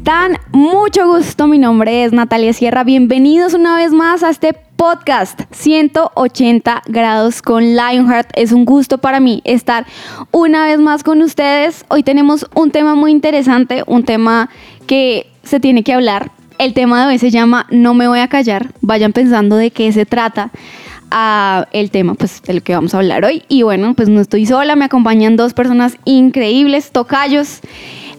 están? Mucho gusto, mi nombre es Natalia Sierra. Bienvenidos una vez más a este podcast 180 grados con Lionheart. Es un gusto para mí estar una vez más con ustedes. Hoy tenemos un tema muy interesante, un tema que se tiene que hablar. El tema de hoy se llama No me voy a callar. Vayan pensando de qué se trata a el tema pues del que vamos a hablar hoy y bueno pues no estoy sola me acompañan dos personas increíbles tocayos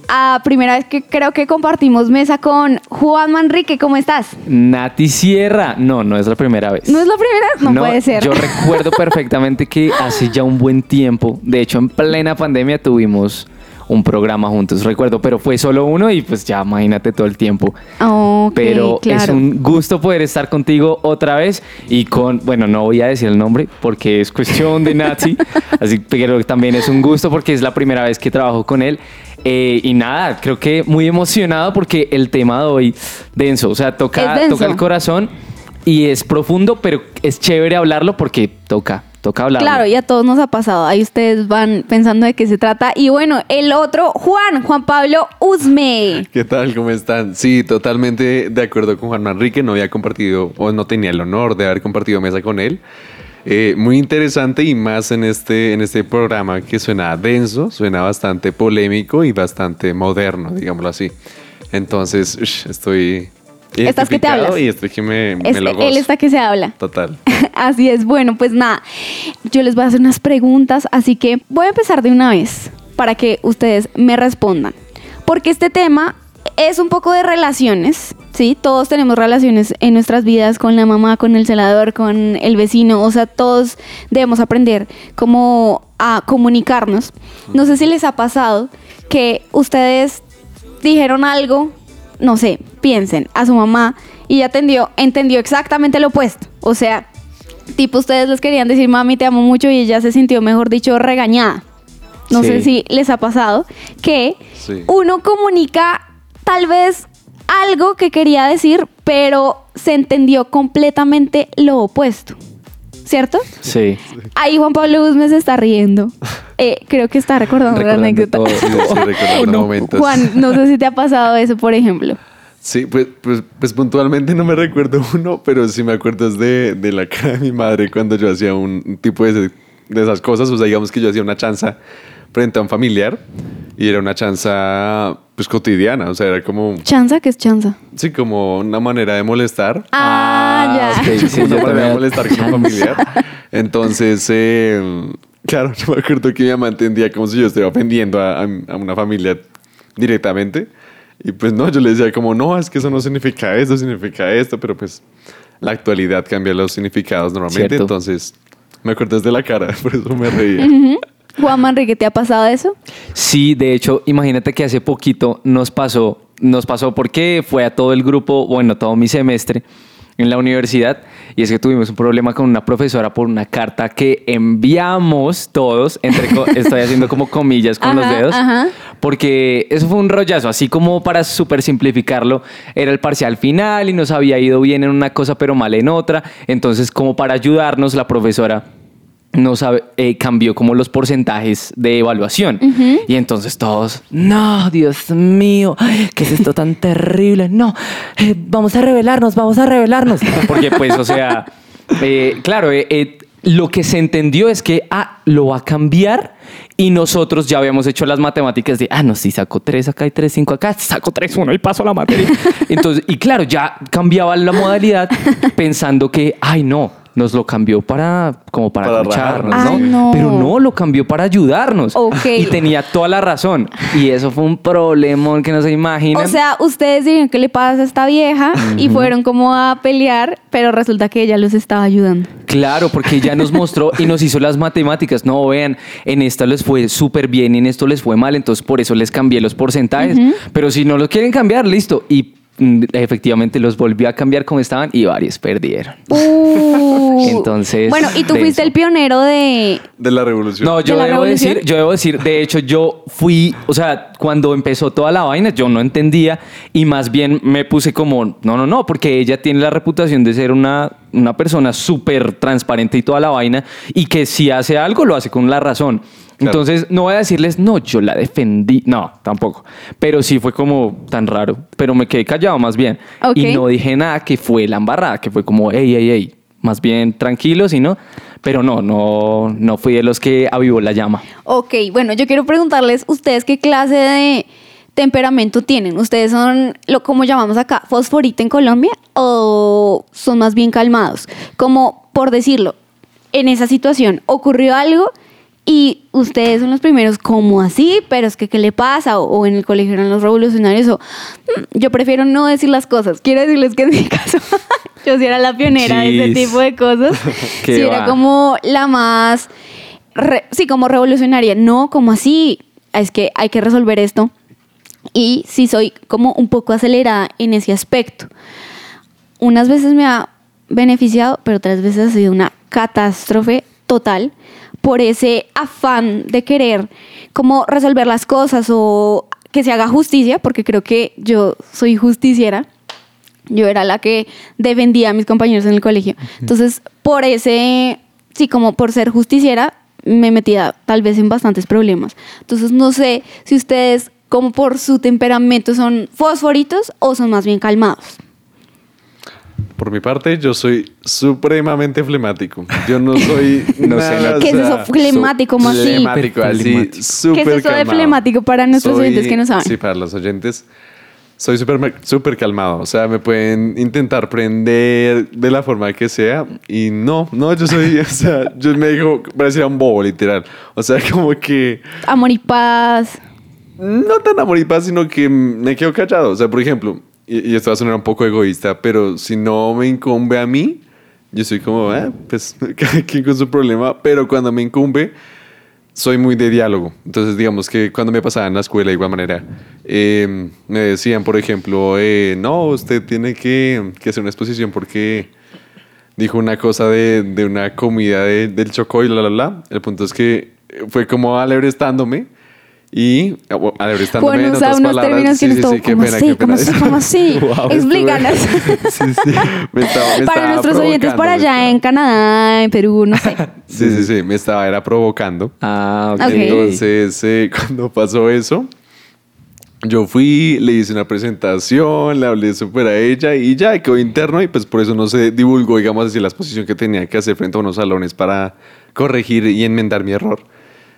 a primera vez que creo que compartimos mesa con Juan Manrique ¿cómo estás? Nati Sierra. No, no es la primera vez. ¿no es la primera? No, puede ser Yo recuerdo perfectamente que hace ya un buen tiempo, de hecho en plena pandemia tuvimos un programa juntos, recuerdo, pero fue solo uno y pues ya imagínate todo el tiempo. Pero es un gusto poder estar contigo otra vez y con, bueno, no voy a decir el nombre porque es cuestión de Nazi, así pero también es un gusto porque es la primera vez que trabajo con él. Eh, y nada, creo que muy emocionado porque el tema de hoy, denso, o sea, toca, toca el corazón y es profundo, pero es chévere hablarlo porque toca, toca hablarlo. Claro, y a todos nos ha pasado. Ahí ustedes van pensando de qué se trata. Y bueno, el otro, Juan, Juan Pablo Usme. ¿Qué tal? ¿Cómo están? Sí, totalmente de acuerdo con Juan Manrique. No había compartido, o no tenía el honor de haber compartido mesa con él. Eh, muy interesante y más en este, en este programa que suena denso, suena bastante polémico y bastante moderno, digámoslo así. Entonces, estoy Estás que te hablas. y estoy que me, me Este- lo gozo. él está que se habla. Total. Así es, bueno, pues nada, yo les voy a hacer unas preguntas, así que voy a empezar de una vez para que ustedes me respondan. Porque este tema es un poco de relaciones, ¿sí? Todos tenemos relaciones en nuestras vidas con la mamá, con el celador, con el vecino, o sea, todos debemos aprender cómo a comunicarnos. No sé si les ha pasado que ustedes dijeron algo, no sé, piensen a su mamá y ella entendió, entendió exactamente lo opuesto. O sea, tipo ustedes les querían decir, mami, te amo mucho y ella se sintió, mejor dicho, regañada. No Sí. sé si les ha pasado que Sí. uno comunica tal vez algo que quería decir, pero se entendió completamente lo opuesto. ¿Cierto? Sí. Ahí Juan Pablo Guzmán se está riendo. Eh, creo que está recordando, la Recordando anécdota. todo. Sí, sí, recordando momentos. Juan, no sé si te ha pasado eso, por ejemplo. Sí, pues, pues, pues puntualmente no me recuerdo uno, pero sí me acuerdo es de, de la cara de mi madre cuando yo hacía un, tipo de, ese- de esas cosas. O sea, digamos que yo hacía una chanza frente a un familiar y era una chanza pues cotidiana. O sea, era como, ¿Chanza? ¿Qué es chanza? sí, como una manera de molestar. Ah, ya. ok, sí, una yo manera de también- molestar con un familiar. Entonces, eh, claro, yo me acuerdo que mi mamá entendía como si yo estuviera ofendiendo a, a- a una familia directamente. Y pues no, yo le decía como, no, es que eso no significa esto, significa esto, pero pues la actualidad cambia los significados normalmente. Cierto. Entonces, me acuerdo desde la cara, por eso me reía. Juan Manrique, ¿te ha pasado eso? Sí, de hecho, imagínate que hace poquito nos pasó, nos pasó porque fue a todo el grupo, bueno, todo mi semestre en la universidad, y es que tuvimos un problema con una profesora por una carta que enviamos todos, entre estoy haciendo como comillas con los dedos, ajá. porque eso fue un rollazo, así como para super simplificarlo, era el parcial final y nos había ido bien en una cosa pero mal en otra, entonces como para ayudarnos la profesora no sabe, eh, cambió como los porcentajes de evaluación. Y entonces todos, no, Dios mío, ¿qué es esto tan terrible? No, eh, vamos a revelarnos, vamos a revelarnos. Porque pues, o sea, eh, claro, lo que se entendió es que, ah, lo va a cambiar y nosotros ya habíamos hecho las matemáticas de, ah, no, si saco 3 acá y 3, 5 acá, saco 3, 1 y paso la materia. Entonces, y claro, ya cambiaba la modalidad pensando que, ay, no, nos lo cambió para como para, Para escucharnos, rajarnos. ¿no? Ay, no. Pero no, lo cambió para ayudarnos. Ok. Y tenía toda la razón. Y eso fue un problemón que no se imaginan. O sea, ustedes dijeron que le pasa a esta vieja y fueron como a pelear, pero resulta que ella los estaba ayudando. Claro, porque ella nos mostró y nos hizo las matemáticas. No, vean, en esta les fue súper bien y en esto les fue mal, entonces por eso les cambié los porcentajes. Pero si no los quieren cambiar, listo. Y efectivamente los volvió a cambiar como estaban y varios perdieron. Uh. Entonces, Bueno, y tú denso. fuiste el pionero de. De la revolución. No, yo debo revolución? decir, yo debo decir, de hecho, yo fui, o sea, cuando empezó toda la vaina, yo no entendía y más bien me puse como, no, no, no, porque ella tiene la reputación de ser una, una persona súper transparente y toda la vaina y que si hace algo lo hace con la razón. Claro. Entonces, no voy a decirles, no, yo la defendí, no, tampoco. Pero sí fue como tan raro, pero me quedé callado más bien. Y no dije nada que fue la embarrada, que fue como, hey, hey, hey, más bien tranquilos y no. Pero no, no, no fui de los que avivó la llama. Ok, bueno, yo quiero preguntarles, ¿ustedes qué clase de temperamento tienen? ¿Ustedes son lo como llamamos acá, fosforito en Colombia? ¿O son más bien calmados? Como por decirlo, en esa situación ocurrió algo y ustedes son los primeros, como así? Pero es que, ¿qué le pasa? O, o en el colegio eran los revolucionarios. O "Mm, yo prefiero no decir las cosas. Quiero decirles que en mi caso, yo sí era la pionera de ese tipo de cosas. Sí, era como la más re- sí, como revolucionaria. No, como así. Es que hay que resolver esto. Y sí soy como un poco acelerada en ese aspecto. Unas veces me ha beneficiado, pero otras veces ha sido una catástrofe total por ese afán de querer como resolver las cosas o que se haga justicia, porque creo que yo soy justiciera. Yo era la que defendía a mis compañeros en el colegio. Entonces, por ese, sí, como por ser justiciera, me metía tal vez en bastantes problemas. Entonces, no sé si ustedes, como por su temperamento, son fosforitos o son más bien calmados. Por mi parte, yo soy supremamente flemático. Yo no soy. No sé, nada, o ¿Qué es eso? Flemático, ¿cómo así? Flemático, así, súper ¿Qué es eso de calmado. flemático para nuestros Soy- oyentes que no saben? Sí, para los oyentes. Soy súper súper calmado. O sea, me pueden intentar prender de la forma que sea. Y no, no, yo soy. O sea, yo me digo, parecía un bobo, literal. O sea, como que. Amor y paz. No tan amor y paz, sino que me quedo callado. O sea, por ejemplo, y, esto va a sonar un poco egoísta, pero si no me incumbe a mí, yo soy como, eh, pues cada quien con su problema. Pero cuando me incumbe, soy muy de diálogo. Entonces, digamos que cuando me pasaba en la escuela, de igual manera, eh, me decían, por ejemplo, eh, no, usted tiene que, que hacer una exposición porque dijo una cosa de, de una comida de- del Chocó y la, la, la. El punto es que fue como alebrestándome y o, alebrestándome Bueno, en otras unos palabras. términos que Sí, sí, sí, qué ¿Cómo pena, así? qué ¿Cómo pena. así? ¿Cómo así? Wow, Explícanos. estuve- Sí, sí. Me estaba, me Para nuestros oyentes por allá en Canadá, en Perú, no sé. Sí, sí, sí. Me estaba era provocando. Ah, ok. Ok. Entonces, eh, cuando pasó eso, yo fui, le hice una presentación, le hablé súper a ella y ya quedó interno y pues por eso no se divulgó, digamos así, la exposición que tenía que hacer frente a unos salones para corregir y enmendar mi error.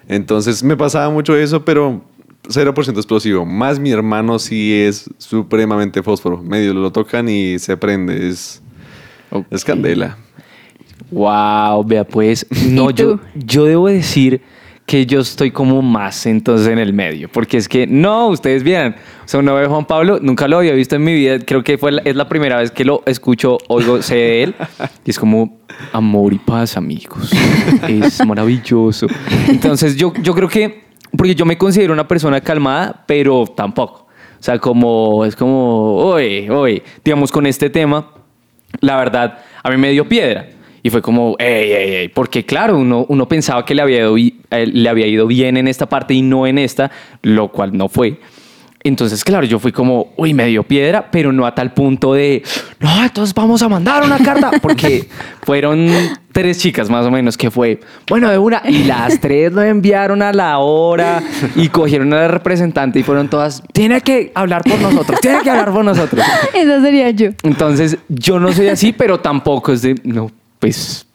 Entonces me pasaba mucho eso, pero 0% explosivo. Más mi hermano sí es supremamente fósforo. Medio lo tocan y se prende. Es, Ok. es candela. Wow, vea pues, no, ¿Y yo, yo debo decir que yo estoy como más entonces en el medio, porque es que no, ustedes vieran, o sea, uno ve a Juan Pablo, nunca lo había visto en mi vida, creo que fue la- es la primera vez que lo escucho, oigo, sé de él, y es como amor y paz, amigos, es maravilloso. Entonces yo, yo creo que, porque yo me considero una persona calmada, pero tampoco, o sea, como, es como, oye, oye, digamos con este tema, la verdad, a mí me dio piedra. Y fue como, ey, ey, ey, porque claro, uno, uno pensaba que le había, ido, le había ido bien en esta parte y no en esta, lo cual no fue. Entonces, claro, yo fui como, uy, me dio piedra, pero no a tal punto de, no, entonces vamos a mandar una carta, porque fueron tres chicas más o menos que fue, bueno, de una, y las tres lo enviaron a la hora y cogieron a la representante y fueron todas, tiene que hablar por nosotros, tiene que hablar por nosotros. Esa sería yo. Entonces, yo no soy así, pero tampoco es de, no, pues,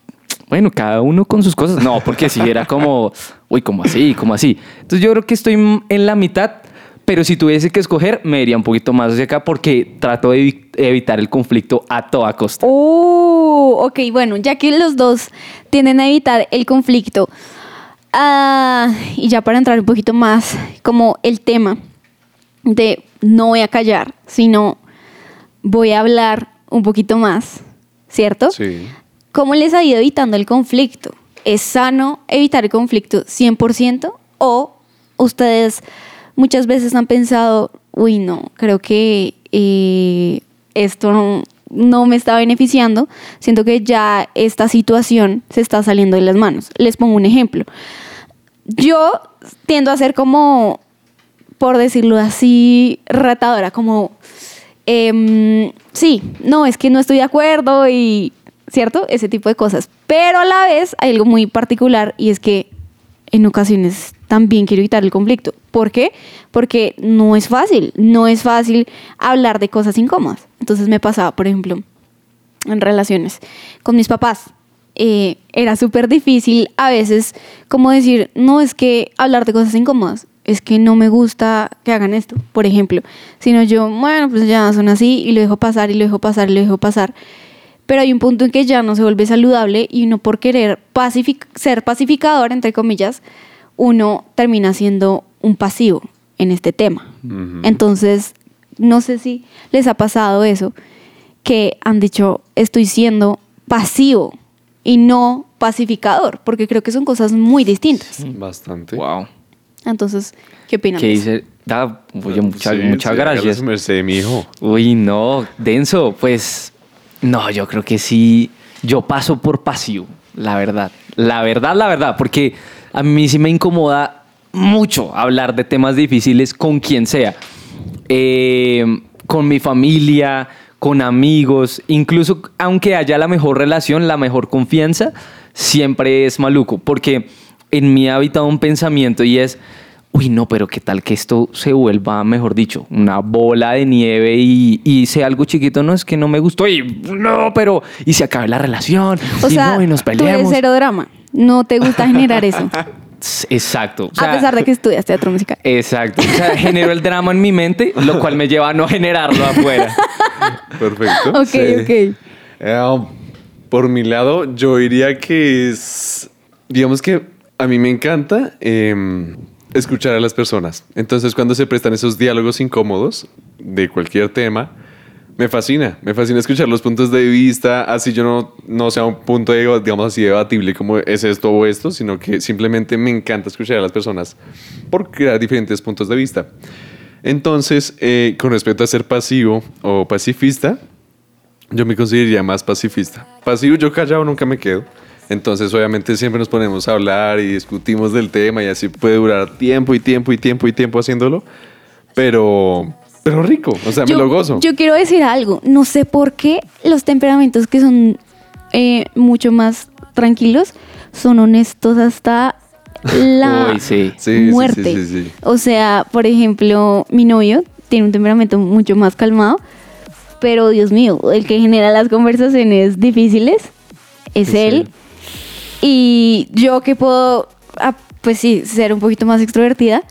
bueno, cada uno con sus cosas. No, porque si era como, uy, como así, como así. Entonces, yo creo que estoy en la mitad, pero si tuviese que escoger, me iría un poquito más hacia acá porque trato de evi- evitar el conflicto a toda costa. Oh, ok, bueno, ya que los dos tienden a evitar el conflicto, ah, y ya para entrar un poquito más como el tema de no voy a callar, sino voy a hablar un poquito más, ¿cierto? Sí. ¿Cómo les ha ido evitando el conflicto? ¿Es sano evitar el conflicto 100% o ustedes muchas veces han pensado, uy, no, creo que eh, esto no, me está beneficiando, siento que ya esta situación se está saliendo de las manos? Les pongo un ejemplo. Yo tiendo a ser como, por decirlo así, ratadora, como, em, sí, no, es que no estoy de acuerdo y, ¿cierto? Ese tipo de cosas. Pero a la vez hay algo muy particular y es que en ocasiones también quiero evitar el conflicto. ¿Por qué? Porque no es fácil, no es fácil hablar de cosas incómodas. Entonces me pasaba, por ejemplo, en relaciones con mis papás. eh, era súper difícil a veces como decir, no es que hablar de cosas incómodas, es que no me gusta que hagan esto, por ejemplo, sino yo, bueno, pues ya son así y lo dejo pasar y lo dejo pasar y lo dejo pasar. Pero hay un punto en que ya no se vuelve saludable y uno por querer pacific- ser pacificador, entre comillas, uno termina siendo un pasivo en este tema. Entonces, no sé si les ha pasado eso, que han dicho, estoy siendo pasivo y no pacificador, porque creo que son cosas muy distintas. Bastante. Wow. Entonces, ¿qué opinan? ¿Qué dice? Da, oye, muchas, Sí, muchas sí, hágale gracias. su merced, mi hijo. Uy, no, denso. Pues, no, yo creo que sí. Yo paso por pasivo, la verdad. La verdad, la verdad, porque a mí sí me incomoda mucho hablar de temas difíciles con quien sea. Eh, con mi familia, con amigos, incluso aunque haya la mejor relación, la mejor confianza, siempre es maluco, porque en mí ha habitado un pensamiento y es, uy, no, pero qué tal que esto se vuelva, mejor dicho, una bola de nieve y, y sea algo chiquito, no es que no me gustó y no, pero y se acabe la relación O y sea, no, y nos tú eres peleamos. cero drama. No te gusta generar eso. Exacto. o sea, a pesar de que estudias teatro musical. Exacto. O sea, genero el drama en mi mente, lo cual me lleva a no generarlo afuera. Perfecto. Ok, Sí. ok. Eh, por mi lado, yo diría que es, digamos que a mí me encanta em, escuchar a las personas. Entonces, cuando se prestan esos diálogos incómodos de cualquier tema, me fascina, me fascina escuchar los puntos de vista, así yo no, no sea un punto, de, digamos así, debatible como es esto o esto, sino que simplemente me encanta escuchar a las personas por crear diferentes puntos de vista. Entonces, eh, con respecto a ser pasivo o pacifista, yo me consideraría más pacifista. Pasivo, yo callado nunca me quedo. Entonces, obviamente, siempre nos ponemos a hablar y discutimos del tema y así puede durar tiempo y tiempo y tiempo y tiempo haciéndolo. Pero, pero rico, o sea, me lo gozo. yo quiero decir algo. No sé por qué los temperamentos que son eh, mucho más tranquilos son honestos hasta la Uy, sí. Sí, sí, muerte. sí, sí, sí. O sea, por ejemplo, mi novio tiene un temperamento mucho más calmado, pero Dios mío, el que genera las conversaciones difíciles es Es él. él. Y yo que puedo, ah, pues sí, ser un poquito más extrovertida,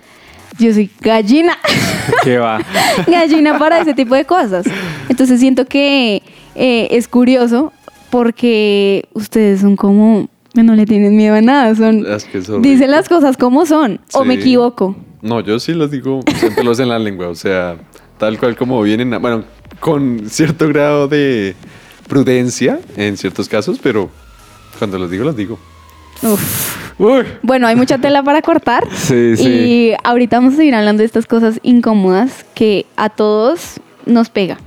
yo soy gallina. ¿Qué va? gallina para ese tipo de cosas. Entonces siento que eh, es curioso porque ustedes son como, no le tienen miedo a nada, son, Es que son dicen ricos. las cosas como son, o me equivoco. No, yo sí los digo, siempre los en la lengua, o sea, tal cual como vienen, a- bueno, con cierto grado de prudencia en ciertos casos, pero cuando los digo, los digo. Uf. Uy, Bueno, hay mucha tela para cortar. Sí, sí. Y ahorita vamos a seguir hablando de estas cosas incómodas que a todos nos pega.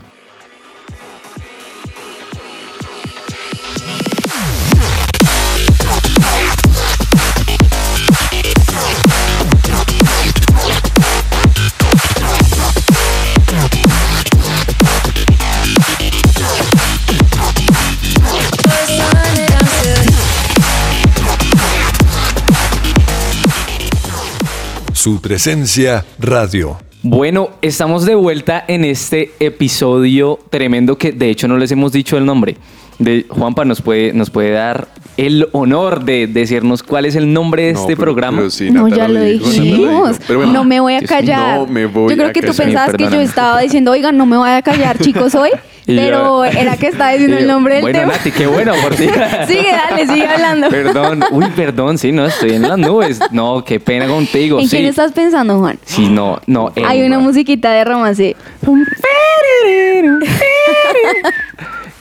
Su presencia radio. Bueno, estamos de vuelta en este episodio tremendo que de hecho no les hemos dicho el nombre. De Juanpa nos puede, nos puede dar el honor de decirnos cuál es el nombre de No, este pero- programa. pero sí, no, ya lo dijimos. dijo. Pero bueno, no me voy a callar. no me voy yo creo a que tú callar. pensabas que yo estaba diciendo, oigan, no me voy a callar, chicos, hoy. Yo- pero era que estaba diciendo el nombre del bueno, tema. Nati, qué bueno por ti. sigue, dale, sigue hablando. Perdón, uy, perdón, sí, no, estoy en las nubes. No, qué pena contigo. ¿En sí. quién estás pensando, Juan? Sí, no, no. Hay una musiquita de romance.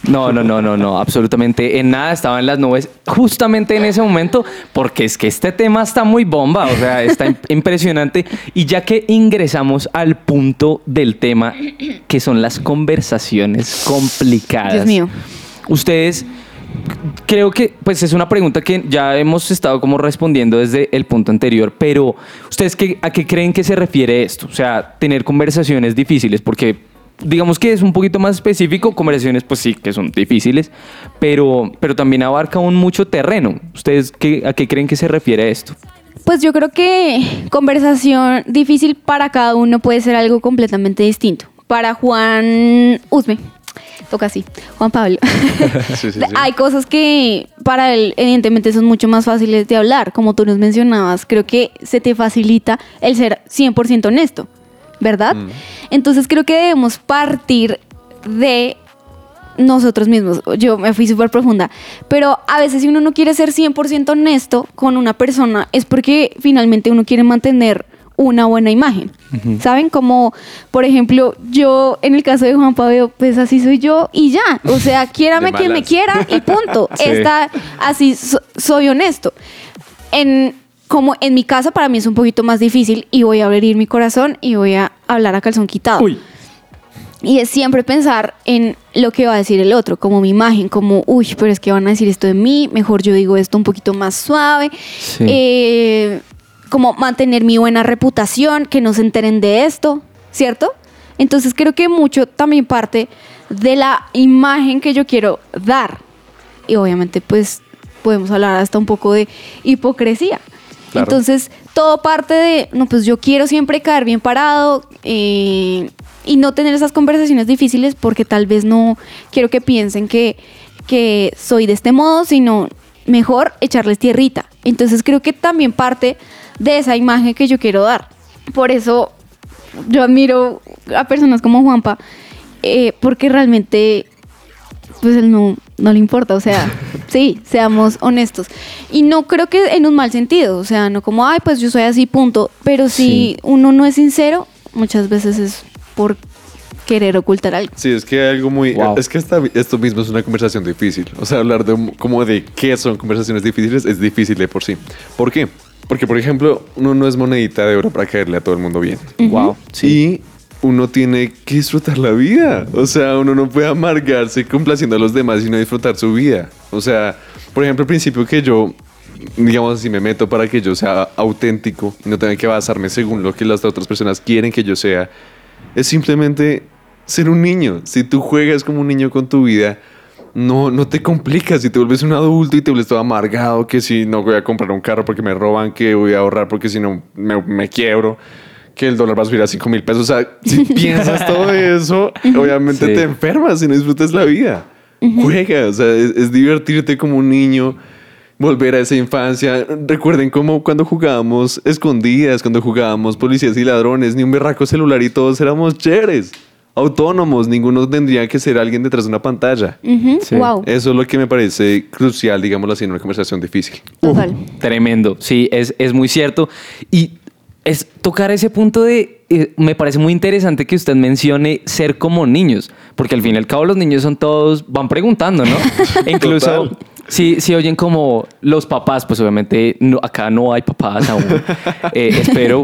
No, no, no, no, no, absolutamente en nada estaba en las nubes justamente en ese momento porque es que este tema está muy bomba, o sea, está im- impresionante y ya que ingresamos al punto del tema que son las conversaciones complicadas. Dios mío. Ustedes creo que pues es una pregunta que ya hemos estado como respondiendo desde el punto anterior, pero ustedes qué, a qué creen que se refiere esto? O sea, tener conversaciones difíciles porque digamos que es un poquito más específico, conversaciones pues sí que son difíciles, pero pero también abarca un mucho terreno. ¿Ustedes qué, a qué creen que se refiere esto? Pues yo creo que conversación difícil para cada uno puede ser algo completamente distinto. Para Juan Usme, toca así, Juan Pablo. Sí, sí, sí. Hay cosas que para él evidentemente son mucho más fáciles de hablar, como tú nos mencionabas, creo que se te facilita el ser 100% honesto, ¿verdad? Mm. Entonces creo que debemos partir de nosotros mismos. Yo me fui súper profunda. Pero a veces si uno no quiere ser 100% honesto con una persona es porque finalmente uno quiere mantener una buena imagen. ¿Saben? Como, por ejemplo, yo en el caso de Juan Pablo, pues así soy yo y ya. O sea, quiérame quien me quiera y punto. Sí. Esta, así so- soy honesto. En, como en mi caso para mí es un poquito más difícil y voy a abrir mi corazón y voy a hablar a calzón quitado. Y es siempre pensar en lo que va a decir el otro, como mi imagen, como, uy, pero es que van a decir esto de mí, mejor yo digo esto un poquito más suave. Sí. Eh, como mantener mi buena reputación, que no se enteren de esto, ¿cierto? Entonces creo que mucho también parte de la imagen que yo quiero dar. Y obviamente pues podemos hablar hasta un poco de hipocresía. Entonces todo parte de, no, pues yo quiero siempre caer bien parado eh, y no tener esas conversaciones difíciles porque tal vez no quiero que piensen que, que soy de este modo, sino mejor echarles tierrita. Entonces creo que también parte de esa imagen que yo quiero dar. Por eso yo admiro a personas como Juanpa, eh, porque realmente, pues él no, no le importa, o sea, sí, seamos honestos. Y no creo que en un mal sentido, o sea, no como, ay, pues yo soy así, punto. Pero si Sí. uno no es sincero, muchas veces es por querer ocultar algo. Sí, es que hay algo muy... Wow. Es que esta- esto mismo es una conversación difícil. O sea, hablar de un- como de qué son conversaciones difíciles es difícil de por sí. ¿Por qué? Porque, por ejemplo, uno no es monedita de oro para caerle a todo el mundo bien. Wow. Y uno tiene que disfrutar la vida. O sea, uno no puede amargarse complaciendo a los demás y no disfrutar su vida. O sea, por ejemplo, el principio que yo, digamos así, me meto para que yo sea auténtico y no tenga que basarme según lo que las otras personas quieren que yo sea, es simplemente ser un niño. Si tú juegas como un niño con tu vida, no, no te complicas. Si te vuelves un adulto y te vuelves todo amargado, que si no voy a comprar un carro porque me roban, que voy a ahorrar porque si no me, me quiebro, que el dólar va a subir a 5 mil pesos. O sea, si piensas todo eso, obviamente Sí. te enfermas y no disfrutas la vida. Juega, o sea, es, es divertirte como un niño. Volver a esa infancia. Recuerden cómo cuando jugábamos escondidas, cuando jugábamos policías y ladrones, ni un berraco celular y todos éramos chéveres, autónomos, ninguno tendría que ser alguien detrás de una pantalla. Ujú, Sí. Wow. Eso es lo que me parece crucial, digámoslo así, en una conversación difícil. Total. Tremendo, sí, es, es muy cierto. Y es tocar ese punto de, eh, me parece muy interesante que usted mencione ser como niños, porque al fin y al cabo los niños son todos, van preguntando, ¿no? Incluso... Total. Si, si oyen como los papás, pues obviamente no, acá no hay papás aún. Eh, espero,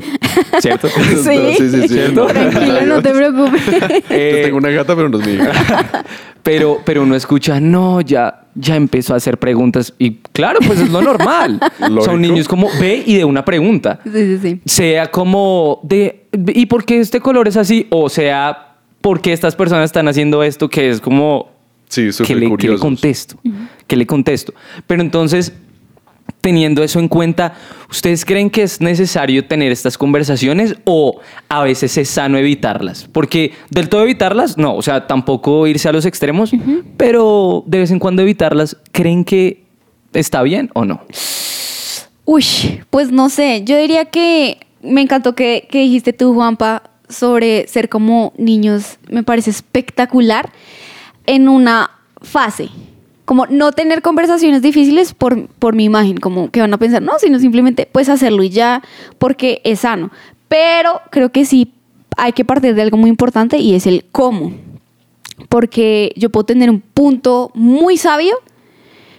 ¿cierto? Sí. sí, sí, sí. ¿Cierto? Tranquilo, no te preocupes. Eh, Yo tengo una gata, pero no es mi hija. pero, pero uno escucha, no, ya, ya empezó a hacer preguntas. Y claro, pues es lo normal. Lógico. Son niños como ve y de una pregunta. Sí, sí, sí. Sea como de, ¿y por qué este color es así? O sea, ¿por qué estas personas están haciendo esto? Que es como, Sí, ¿qué súper le, qué le contesto? ¿Qué le contesto? Pero entonces, teniendo eso en cuenta, ¿ustedes creen que es necesario tener estas conversaciones o a veces es sano evitarlas? Porque del todo evitarlas, no, o sea, tampoco irse a los extremos, pero de vez en cuando evitarlas, ¿creen que está bien o no? Uy, pues no sé, yo diría que me encantó que, que dijiste tú, Juanpa, sobre ser como niños, me parece espectacular en una fase. Como no tener conversaciones difíciles por, por mi imagen, como que van a pensar, no, sino simplemente pues hacerlo y ya, porque es sano. Pero creo que sí hay que partir de algo muy importante y es el cómo. Porque yo puedo tener un punto muy sabio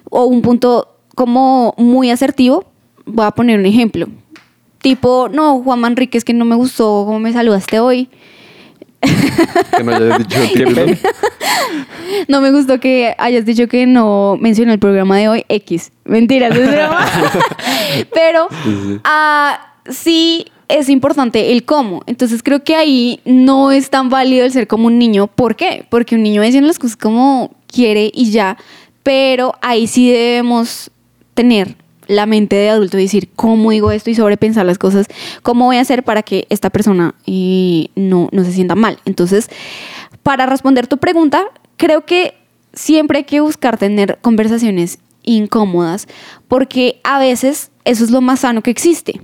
o un punto como muy asertivo. Voy a poner un ejemplo. Tipo, no, Juan Manrique, es que no me gustó cómo me saludaste hoy. Que no hayas dicho título. No me gustó que hayas dicho que no mencioné el programa de hoy X. Mentiras, es broma. Pero ah, sí es importante el cómo. Entonces creo que ahí no es tan válido el ser como un niño. ¿Por qué? Porque un niño dice las cosas como quiere y ya. Pero ahí sí debemos tener la mente de adulto y decir cómo digo esto y sobrepensar las cosas, cómo voy a hacer para que esta persona eh, no, no se sienta mal. Entonces, para responder tu pregunta, creo que siempre hay que buscar tener conversaciones incómodas, porque a veces eso es lo más sano que existe.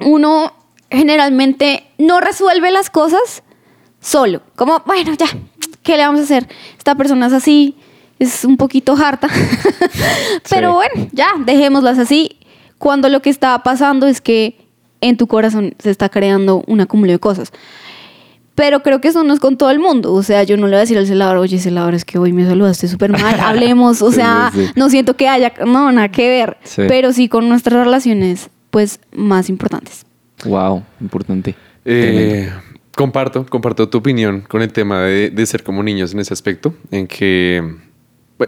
Uno generalmente no resuelve las cosas solo, como, bueno, ya, ¿qué le vamos a hacer? Esta persona es así, es un poquito harta, pero bueno, ya, dejémoslas así, cuando lo que está pasando es que en tu corazón se está creando un acúmulo de cosas. Pero creo que eso no es con todo el mundo. O sea, yo no le voy a decir al celador, oye, celador, es que hoy me saludaste súper mal, hablemos. O sea, sí, sí. no siento que haya, no, nada que ver. Sí. Pero sí con nuestras relaciones, pues, más importantes. Wow, importante. Eh, comparto, comparto tu opinión con el tema de, de ser como niños en ese aspecto, en que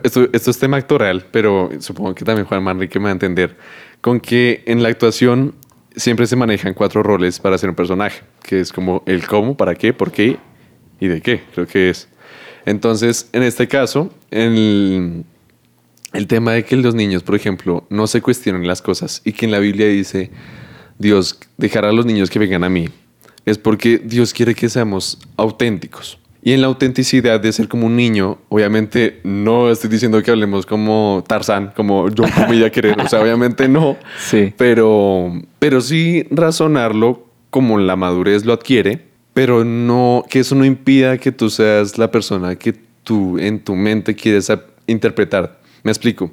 esto, esto es tema actoral, pero supongo que también Juan Manrique me va a entender, con que en la actuación siempre se manejan cuatro roles para ser un personaje, que es como el cómo, para qué, por qué y de qué, creo que es. Entonces, en este caso, el, el tema de que los niños, por ejemplo, no se cuestionen las cosas y que en la Biblia dice, Dios dejará a los niños que vengan a mí, es porque Dios quiere que seamos auténticos. Y en la autenticidad de ser como un niño, obviamente no estoy diciendo que hablemos como Tarzán, como yo comía querer, o sea, obviamente no, Sí. pero, pero sí razonarlo como la madurez lo adquiere, pero no, que eso no impida que tú seas la persona que tú en tu mente quieres interpretar. Me explico.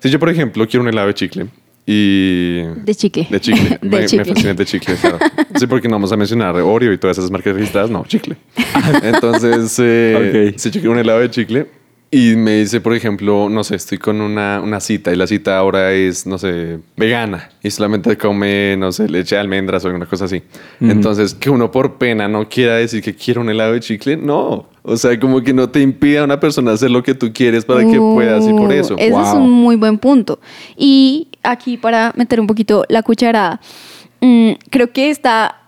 Si yo, por ejemplo, quiero un helado de chicle y... De chicle. De chicle. De me, me chicle. fascina el de chicle. claro. Sí, porque no vamos a mencionar Oreo y todas esas marcas registradas. No, chicle. Entonces, eh, Ok. si yo quiero un helado de chicle y me dice, por ejemplo, no sé, estoy con una, una cita y la cita ahora es, no sé, vegana y solamente come, no sé, leche de almendras o alguna cosa así. Entonces, que uno por pena no quiera decir que quiere un helado de chicle, no. O sea, como que no te impida a una persona hacer lo que tú quieres para que puedas ir por eso. Ese es un muy buen punto. Y aquí para meter un poquito la cucharada, mm, creo que esta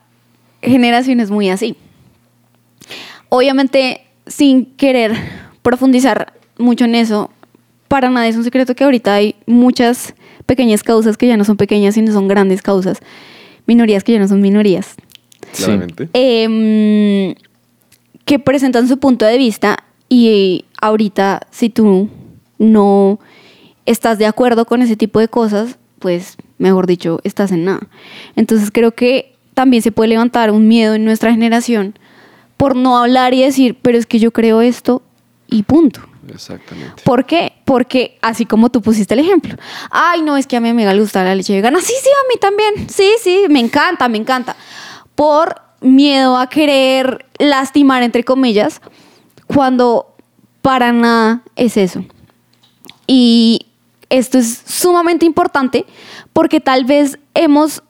generación es muy así. Obviamente, sin querer profundizar mucho en eso, para nadie es un secreto que ahorita hay muchas pequeñas causas que ya no son pequeñas, sino son grandes causas. Minorías que ya no son minorías. Claramente. Em, que presentan su punto de vista y ahorita si tú no estás de acuerdo con ese tipo de cosas, pues mejor dicho, estás en nada. Entonces creo que también se puede levantar un miedo en nuestra generación por no hablar y decir, pero es que yo creo esto y punto. Exactamente. ¿Por qué? Porque así como tú pusiste el ejemplo. Ay, no, es que a mi amiga le gusta la leche vegana. Sí, sí, a mí también. Sí, sí, me encanta, me encanta. Por miedo a querer lastimar, entre comillas, cuando para nada es eso. Y esto es sumamente importante porque tal vez hemos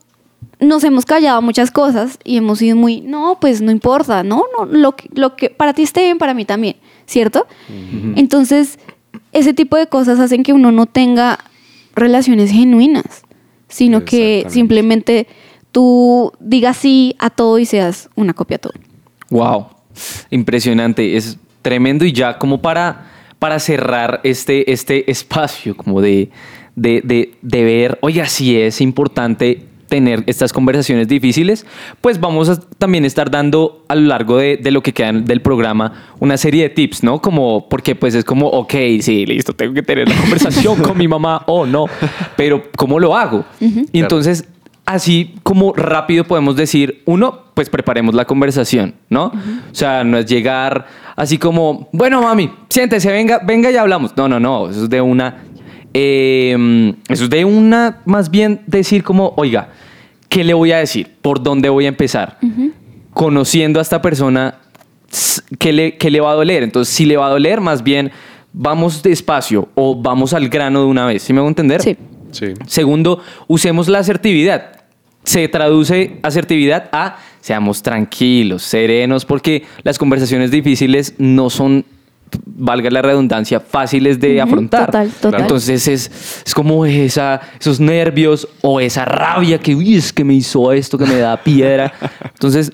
nos hemos callado muchas cosas y hemos sido muy, no, pues no importa, no, no, lo que, lo que para ti esté bien, para mí también, ¿cierto? Entonces, ese tipo de cosas hacen que uno no tenga relaciones genuinas, sino que simplemente tú digas sí a todo y seas una copia a todo. Wow, impresionante, es tremendo y ya como para, para cerrar este, este espacio como de, de, de, de ver, oiga, si es importante tener estas conversaciones difíciles, pues vamos a también estar dando a lo largo de, de lo que queda del programa una serie de tips, ¿no? Como, porque pues es como, ok, sí, listo, tengo que tener la conversación con mi mamá o no, pero ¿cómo lo hago? Y entonces, así como rápido podemos decir, uno, pues preparemos la conversación, ¿no? O sea, no es llegar así como, bueno, mami, siéntese, venga, venga y hablamos. No, no, no, eso es de una eh, eso es de una, más bien decir como, oiga, ¿qué le voy a decir? ¿Por dónde voy a empezar? Conociendo a esta persona, ¿qué le, qué le va a doler? Entonces, si le va a doler, más bien vamos despacio o vamos al grano de una vez. ¿Sí me hago entender? Sí. Sí. Segundo, usemos la asertividad. Se traduce asertividad a seamos tranquilos, serenos, porque las conversaciones difíciles no son, valga la redundancia, fáciles de afrontar. total, total. Entonces es, es como esa, esos nervios o esa rabia que, uy, es que me hizo esto, que me da piedra. Entonces,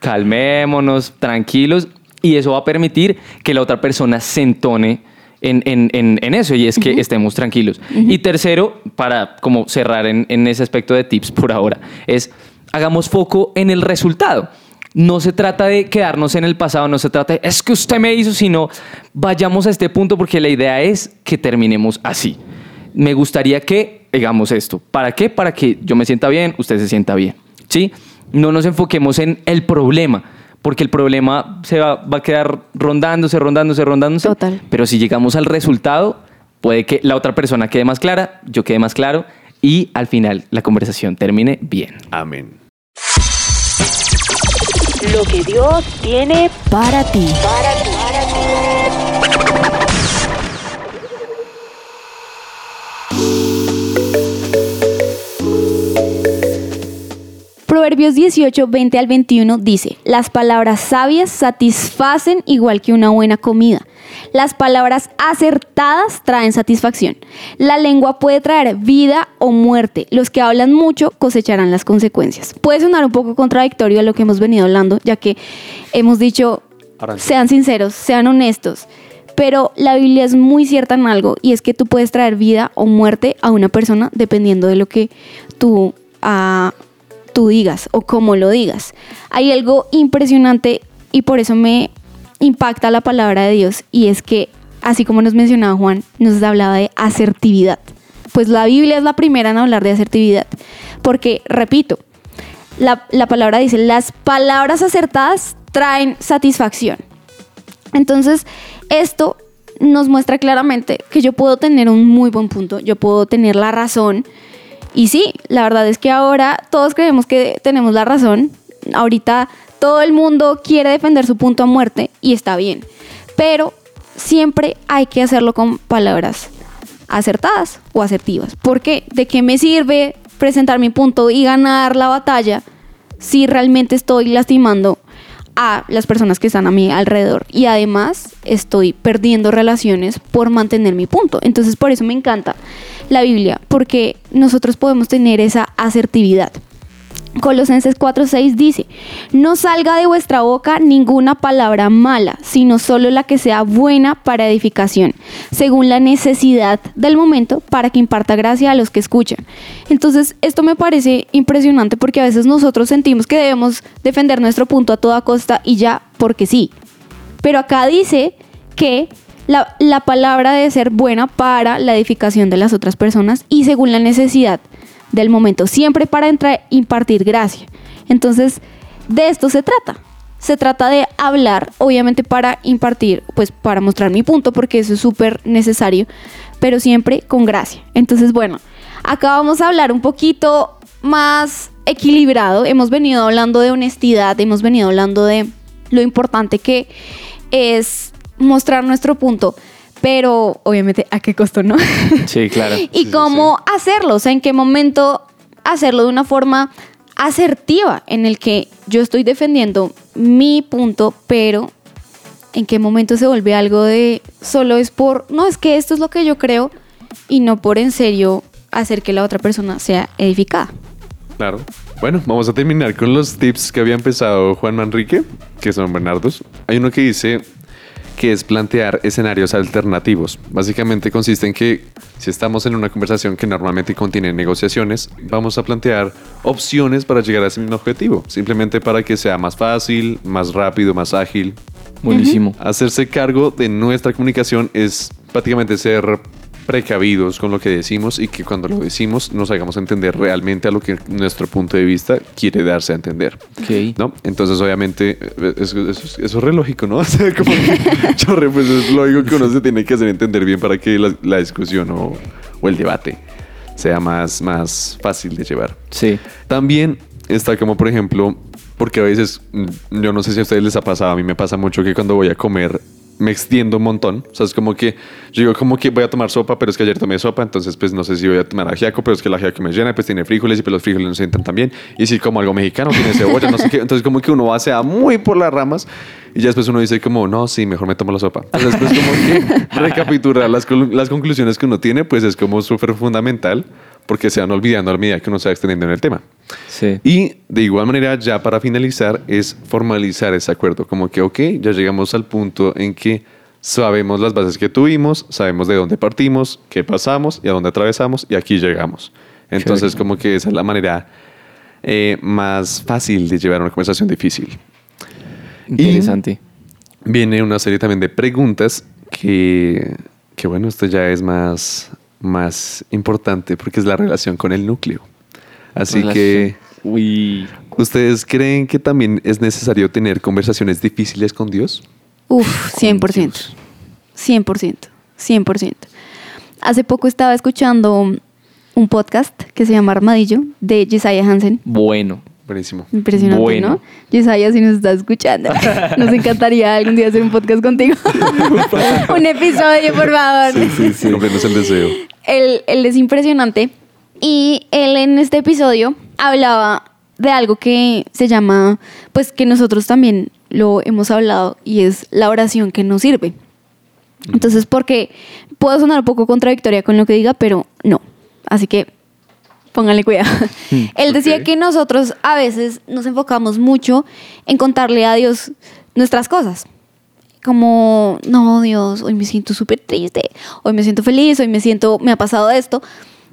calmémonos, tranquilos, y eso va a permitir que la otra persona se entone en, en- en- en eso y es que estemos tranquilos. Y tercero, para como cerrar en, en ese aspecto de tips por ahora, es hagamos foco en el resultado. No se trata de quedarnos en el pasado, no se trata de es que usted me hizo, sino vayamos a este punto porque la idea es que terminemos así. Me gustaría que hagamos esto. ¿Para qué? Para que yo me sienta bien, usted se sienta bien. ¿Sí? No nos enfoquemos en el problema, porque el problema se va, va a quedar rondándose, rondándose, rondándose. Total. Pero si llegamos al resultado, puede que la otra persona quede más clara, yo quede más claro y al final la conversación termine bien. Amén. Lo que Dios tiene Para ti. para ti. Proverbios 18, 20 al 21 dice, las palabras sabias satisfacen igual que una buena comida. Las palabras acertadas traen satisfacción. La lengua puede traer vida o muerte. Los que hablan mucho cosecharán las consecuencias. Puede sonar un poco contradictorio a lo que hemos venido hablando, ya que hemos dicho, sean sinceros, sean honestos. Pero la Biblia es muy cierta en algo y es que tú puedes traer vida o muerte a una persona dependiendo de lo que tú, ah, tú digas o cómo lo digas. Hay algo impresionante y por eso me impacta la palabra de Dios y es que, así como nos mencionaba Juan, nos hablaba de asertividad. Pues la Biblia es la primera en hablar de asertividad. Porque, repito, la, la palabra dice, las palabras acertadas traen satisfacción. Entonces, esto nos muestra claramente que yo puedo tener un muy buen punto, yo puedo tener la razón. Y sí, la verdad es que ahora todos creemos que tenemos la razón. Ahorita todo el mundo quiere defender su punto a muerte y está bien. Pero siempre hay que hacerlo con palabras acertadas o asertivas. ¿Por qué? ¿De qué me sirve presentar mi punto y ganar la batalla si realmente estoy lastimando a las personas que están a mi alrededor y además estoy perdiendo relaciones por mantener mi punto. Entonces por eso me encanta la Biblia, porque nosotros podemos tener esa asertividad. Colosenses 4:6 dice, no salga de vuestra boca ninguna palabra mala, sino solo la que sea buena para edificación, según la necesidad del momento, para que imparta gracia a los que escuchan. Entonces, esto me parece impresionante porque a veces nosotros sentimos que debemos defender nuestro punto a toda costa y ya, porque sí. Pero acá dice que la, la palabra debe ser buena para la edificación de las otras personas y según la necesidad del momento, siempre para entrar, impartir gracia. Entonces, de esto se trata. Se trata de hablar, obviamente para impartir, pues para mostrar mi punto, porque eso es súper necesario, pero siempre con gracia. Entonces, bueno, acá vamos a hablar un poquito más equilibrado. Hemos venido hablando de honestidad, hemos venido hablando de lo importante que es mostrar nuestro punto, pero obviamente a qué costo, ¿no? Sí, claro. y cómo hacerlo, o sea, en qué momento hacerlo de una forma asertiva en el que yo estoy defendiendo mi punto, pero en qué momento se vuelve algo de solo es por, no, es que esto es lo que yo creo y no por en serio hacer que la otra persona sea edificada. Claro. Bueno, vamos a terminar con los tips que había empezado Juan Manrique, que son Bernardos. Hay uno que dice que es plantear escenarios alternativos. Básicamente consiste en que si estamos en una conversación que normalmente contiene negociaciones, vamos a plantear opciones para llegar a ese mismo objetivo, simplemente para que sea más fácil, más rápido, más ágil. Buenísimo. Hacerse cargo de nuestra comunicación es prácticamente ser precavidos con lo que decimos y que cuando lo decimos nos hagamos entender realmente a lo que nuestro punto de vista quiere darse a entender. Ok. ¿no? Entonces, obviamente, eh, eso, eso- eso es re lógico, ¿no? O sea, como que, chorre, pues es lógico que uno se tiene que hacer entender bien para que la, la discusión o, o el debate sea más, más fácil de llevar. Sí. También está como, por ejemplo, porque a veces, mm, yo no sé si a ustedes les ha pasado, a mí me pasa mucho que cuando voy a comer me extiendo un montón. O sea, es como que yo digo como que voy a tomar sopa, pero es que ayer tomé sopa, entonces pues no sé si voy a tomar ajiaco, pero es que el ajiaco me llena, pues tiene frijoles y pues los frijoles no se sientan tan bien. Y si como algo mexicano, tiene cebolla, no sé qué. Entonces como que uno va sea muy por las ramas y ya después uno dice como, no, sí, mejor me tomo la sopa. Entonces después como que recapitular las, las conclusiones que uno tiene, pues es como súper fundamental porque se van olvidando a medida que uno se va extendiendo en el tema. Sí. Y de igual manera, ya para finalizar, es formalizar ese acuerdo. Como que, ok, ya llegamos al punto en que sabemos las bases que tuvimos, sabemos de dónde partimos, qué pasamos y a dónde atravesamos y aquí llegamos. Entonces, como que esa es la manera eh, más fácil de llevar una conversación difícil. Interesante. Viene una serie también de preguntas que, que bueno, esto ya es más, más importante porque es la relación con el núcleo. Así que... Uy. ¿Ustedes ¿Ustedes creen que también es necesario tener conversaciones difíciles con Dios? Uf, 100%. 100%. 100%. Hace poco estaba escuchando un podcast que se llama Armadillo de Jesiah Hansen. Bueno. Buenísimo. Impresionante, Bueno. ¿no? Jesiah, si nos estás escuchando, nos encantaría algún día hacer un podcast contigo. un episodio, por favor. Sí, sí. Cumplirnos el deseo. Él, él es impresionante. Y él en este episodio hablaba de algo que se llama, pues que nosotros también lo hemos hablado, y es la oración que nos sirve. Entonces, porque puedo sonar un poco contradictoria con lo que diga, pero no. Así que pónganle cuidado. Él decía Ok. que nosotros a veces nos enfocamos mucho en contarle a Dios nuestras cosas. Como, no, Dios, hoy me siento súper triste, hoy me siento feliz, hoy me siento, me ha pasado esto.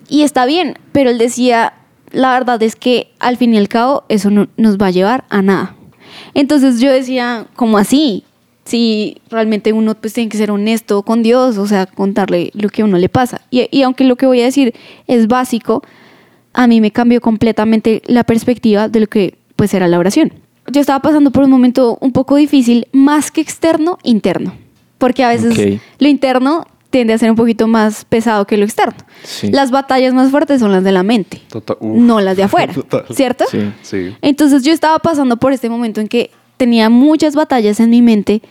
Y está bien, pero él decía, la verdad es que al fin y al cabo eso no nos va a llevar a nada. Entonces yo decía, ¿cómo así? Si realmente uno pues tiene que ser honesto con Dios, o sea, contarle lo que a uno le pasa. Y, y aunque lo que voy a decir es básico, a mí me cambió completamente la perspectiva de lo que pues era la oración. Yo estaba pasando por un momento un poco difícil, más que externo, interno. Porque a veces Ok. lo interno tiende a ser un poquito más pesado que lo externo. Sí. Las batallas más fuertes son las de la mente, Total- uf. no las de afuera, Total. ¿cierto? Sí. Sí. Entonces yo estaba pasando por este momento en que tenía muchas batallas en mi mente,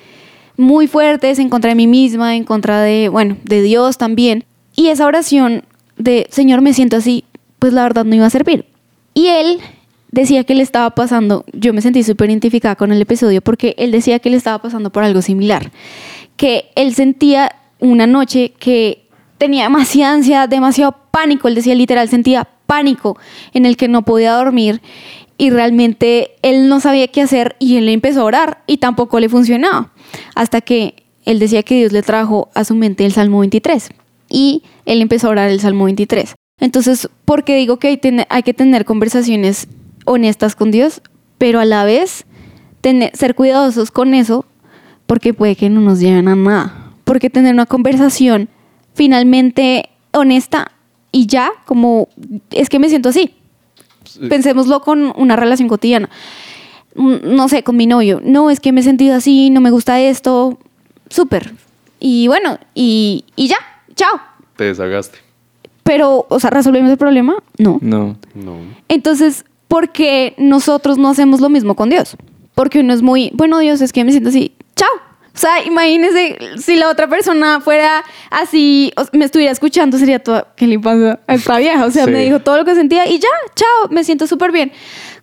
muy fuertes en contra de mí misma, en contra de, bueno, de Dios también. Y esa oración de, Señor, me siento así, pues la verdad no iba a servir. Y él decía que le estaba pasando, yo me sentí súper identificada con el episodio porque él decía que le estaba pasando por algo similar, que él sentía una noche que tenía demasiada ansiedad, demasiado pánico, él decía literal, sentía pánico en el que no podía dormir y realmente él no sabía qué hacer y él empezó a orar y tampoco le funcionaba, hasta que él decía que Dios le trajo a su mente el Salmo 23 y él empezó a orar el Salmo 23. Entonces, ¿por qué digo que hay, ten- hay que tener conversaciones honestas con Dios, pero a la vez tener- ser cuidadosos con eso, porque puede que no nos lleven a nada? Porque tener una conversación finalmente honesta y ya, como es que me siento así. Pensémoslo con una relación cotidiana. Mm, No sé, con mi novio. No, es que me he sentido así, no me gusta esto. Súper. Y bueno, y, y ya, chao. Te desagaste. Pero, o sea, ¿resolvemos el problema? No. No. No. Entonces, ¿por qué nosotros no hacemos lo mismo con Dios? Porque uno es muy, bueno, Dios, es que me siento así, chao. O sea, imagínense si la otra persona fuera así, o me estuviera escuchando, sería toda, ¿qué le pasa a esta vieja? O sea, Sí. me dijo todo lo que sentía y ya, chao, me siento súper bien.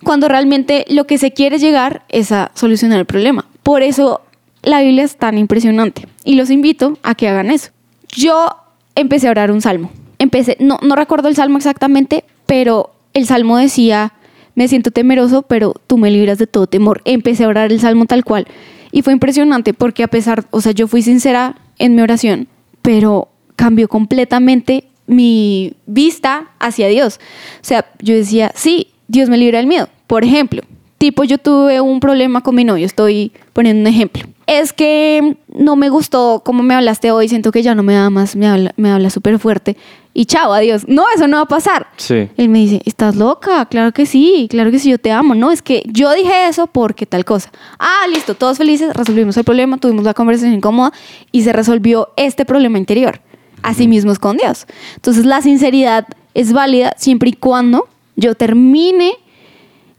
Cuando realmente lo que se quiere llegar es a solucionar el problema. Por eso la Biblia es tan impresionante y los invito a que hagan eso. Yo empecé a orar un salmo. Empecé, no, no recuerdo el salmo exactamente, pero el salmo decía, me siento temeroso, pero tú me libras de todo temor. Empecé a orar el salmo tal cual. Y fue impresionante porque a pesar, o sea, yo fui sincera en mi oración, pero cambió completamente mi vista hacia Dios. O sea, yo decía, sí, Dios me libra del miedo. Por ejemplo, tipo yo tuve un problema con mi novio, estoy poniendo un ejemplo. Es que no me gustó cómo me hablaste hoy, siento que ya no me da más, me habla, me habla súper fuerte. Y chao, adiós. No, eso no va a pasar. Sí. Él me dice, ¿estás loca? Claro que sí, claro que sí, yo te amo. No, es que yo dije eso porque tal cosa. Ah, listo, todos felices, resolvimos el problema, tuvimos la conversación incómoda y se resolvió este problema interior. Así mismo es con Dios. Entonces la sinceridad es válida siempre y cuando yo termine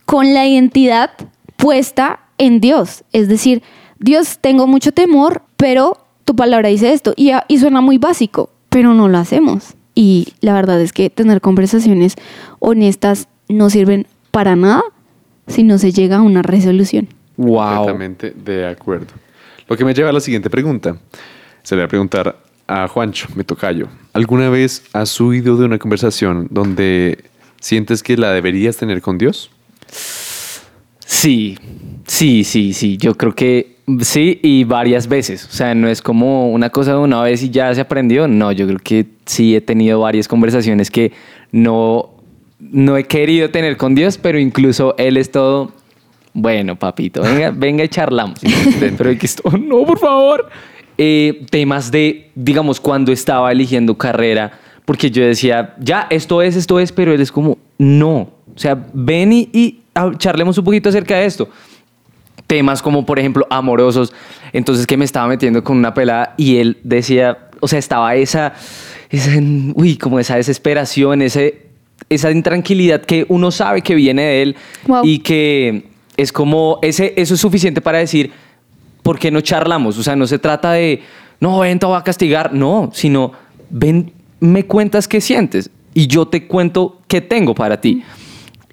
con la identidad puesta en Dios. Es decir, Dios, tengo mucho temor, pero tu palabra dice esto. Y, y suena muy básico, pero no lo hacemos. Y la verdad es que tener conversaciones honestas no sirven para nada si no se llega a una resolución. Wow. Completamente de acuerdo. Lo que me lleva a la siguiente pregunta. Se le voy a preguntar a Juancho, me tocayo. ¿Alguna vez has huido de una conversación donde sientes que la deberías tener con Dios? Sí, sí, sí, sí. Yo creo que sí y varias veces. O sea, no es como una cosa de una vez y ya se aprendió. No, yo creo que sí he tenido varias conversaciones que no, no he querido tener con Dios, pero incluso Él es todo. Bueno, papito, venga, venga y charlamos. pero aquí estoy, no, por favor. Eh, temas de, digamos, cuando estaba eligiendo carrera, porque yo decía, ya, esto es, esto es, pero él es como, no. O sea, ven y, y charlemos un poquito acerca de esto. Temas como, por ejemplo, amorosos. Entonces, que me estaba metiendo con una pelada y él decía, o sea, estaba esa, esa uy, como esa desesperación, ese, esa intranquilidad que uno sabe que viene de él Wow. y que es como, ese, eso es suficiente para decir, ¿por qué no charlamos? O sea, no se trata de, no, ven, te voy a castigar, no, sino, ven, me cuentas qué sientes y yo te cuento qué tengo para ti.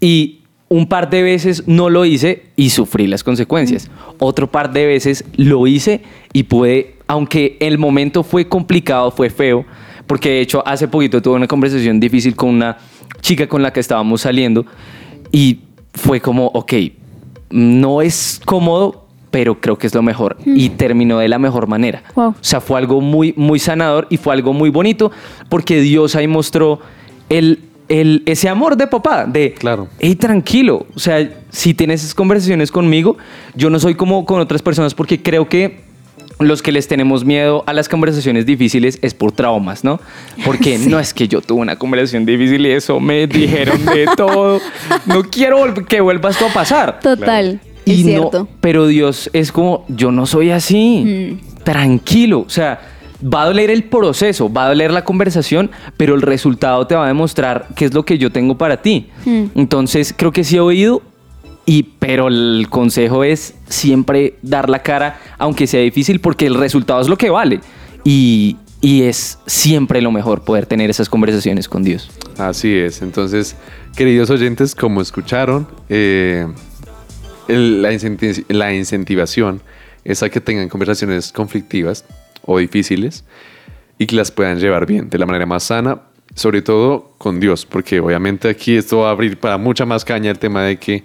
Y un par de veces no lo hice y sufrí las consecuencias. Otro par de veces lo hice y pude, aunque el momento fue complicado, fue feo, porque de hecho hace poquito tuve una conversación difícil con una chica con la que estábamos saliendo y fue como, ok, no es cómodo, pero creo que es lo mejor. Y terminó de la mejor manera. Wow. O sea, fue algo muy, muy sanador y fue algo muy bonito porque Dios ahí mostró el, el, ese amor de papá, de, Claro. hey, tranquilo. O sea, si tienes esas conversaciones conmigo, yo no soy como con otras personas porque creo que los que les tenemos miedo a las conversaciones difíciles es por traumas, ¿no? Porque no es que yo tuve una conversación difícil y eso me dijeron de todo. No quiero que vuelva esto a pasar. Total, es Y no, cierto. pero Dios es como, yo no soy así. Tranquilo. O sea, va a doler el proceso, va a doler la conversación, pero el resultado te va a demostrar qué es lo que yo tengo para ti. Entonces, creo que sí he oído. Y, pero el consejo es siempre dar la cara, aunque sea difícil, porque el resultado es lo que vale. Y, y es siempre lo mejor poder tener esas conversaciones con Dios. Así es. Entonces, queridos oyentes, como escucharon, eh, el- la, incenti- la incentivación es a que tengan conversaciones conflictivas o difíciles y que las puedan llevar bien, de la manera más sana, sobre todo con Dios, porque obviamente aquí esto va a abrir para mucha más caña el tema de que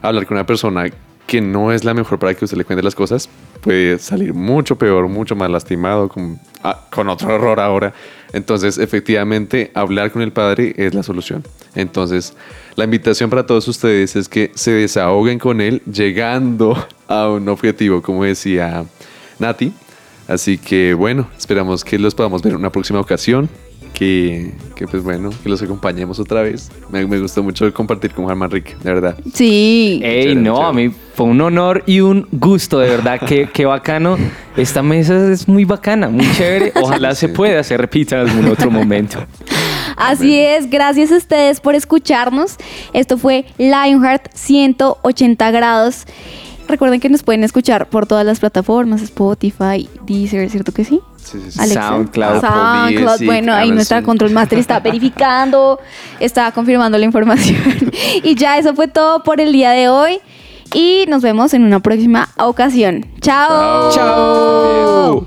hablar con una persona que no es la mejor para que usted le cuente las cosas puede salir mucho peor, mucho más lastimado, con, ah, otro error ahora. Entonces, efectivamente, hablar con el Padre es la solución. Entonces, la invitación para todos ustedes es que se desahoguen con Él llegando a un objetivo, como decía Nati. Así que, bueno, esperamos que los podamos ver en una próxima ocasión. Que, que, pues bueno, que los acompañemos otra vez. Me, me gustó mucho compartir con Juan Manrique, de verdad. Sí. Ey, Chévere, no, chévere. a mí fue un honor y un gusto, de verdad, qué, qué bacano. Esta mesa es muy bacana, muy chévere. Ojalá se pueda, se repita en algún otro momento. Así es, gracias a ustedes por escucharnos. Esto fue Lionheart 180 grados. Recuerden que nos pueden escuchar por todas las plataformas, Spotify, Deezer, ¿cierto que sí? Sí, sí, sí. Alexa. SoundCloud. SoundCloud. Music, Bueno, ahí nuestra control master está verificando, está confirmando la información. y ya eso fue todo por el día de hoy. Y nos vemos en una próxima ocasión. Chao. Chao.